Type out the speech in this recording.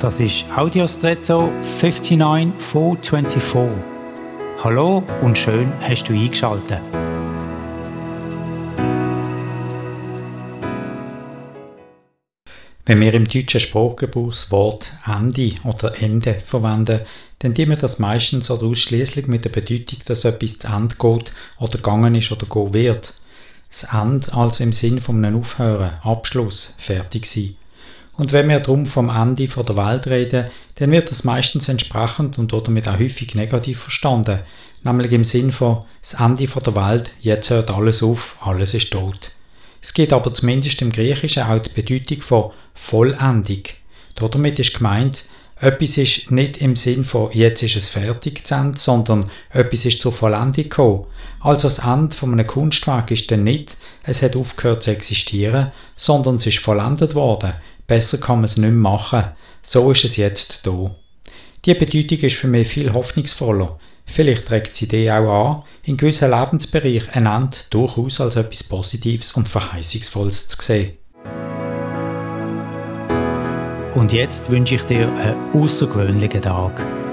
Das ist Audiostretto 59424. Hallo und schön hast du eingeschaltet. Wenn wir im deutschen Sprachgebrauch das Wort Ende oder Ende verwenden, dann tun wir das meistens oder ausschließlich mit der Bedeutung, dass etwas zu Ende geht oder gegangen ist oder gehen wird. Das Ende also im Sinn von einem Aufhören, Abschluss, fertig sein. Und wenn wir drum vom Ende von der Welt reden, dann wird das meistens entsprechend und damit auch häufig negativ verstanden, nämlich im Sinn von das Ende von der Welt, jetzt hört alles auf, alles ist tot. Es gibt aber zumindest im Griechischen auch die Bedeutung von Vollendung. Damit ist gemeint, etwas ist nicht im Sinn von jetzt ist es fertig zu Ende, sondern etwas ist zur Vollendung gekommen. Also das Ende von einem Kunstwerk ist dann nicht, es hat aufgehört zu existieren, sondern es ist vollendet worden. Besser kann man es nicht mehr machen. So ist es jetzt da. Die Bedeutung ist für mich viel hoffnungsvoller. Vielleicht trägt sie die auch an, in gewissen Lebensbereichen ein Ende durchaus als etwas Positives und Verheißungsvolles zu sehen. Und jetzt wünsche ich dir einen außergewöhnlichen Tag.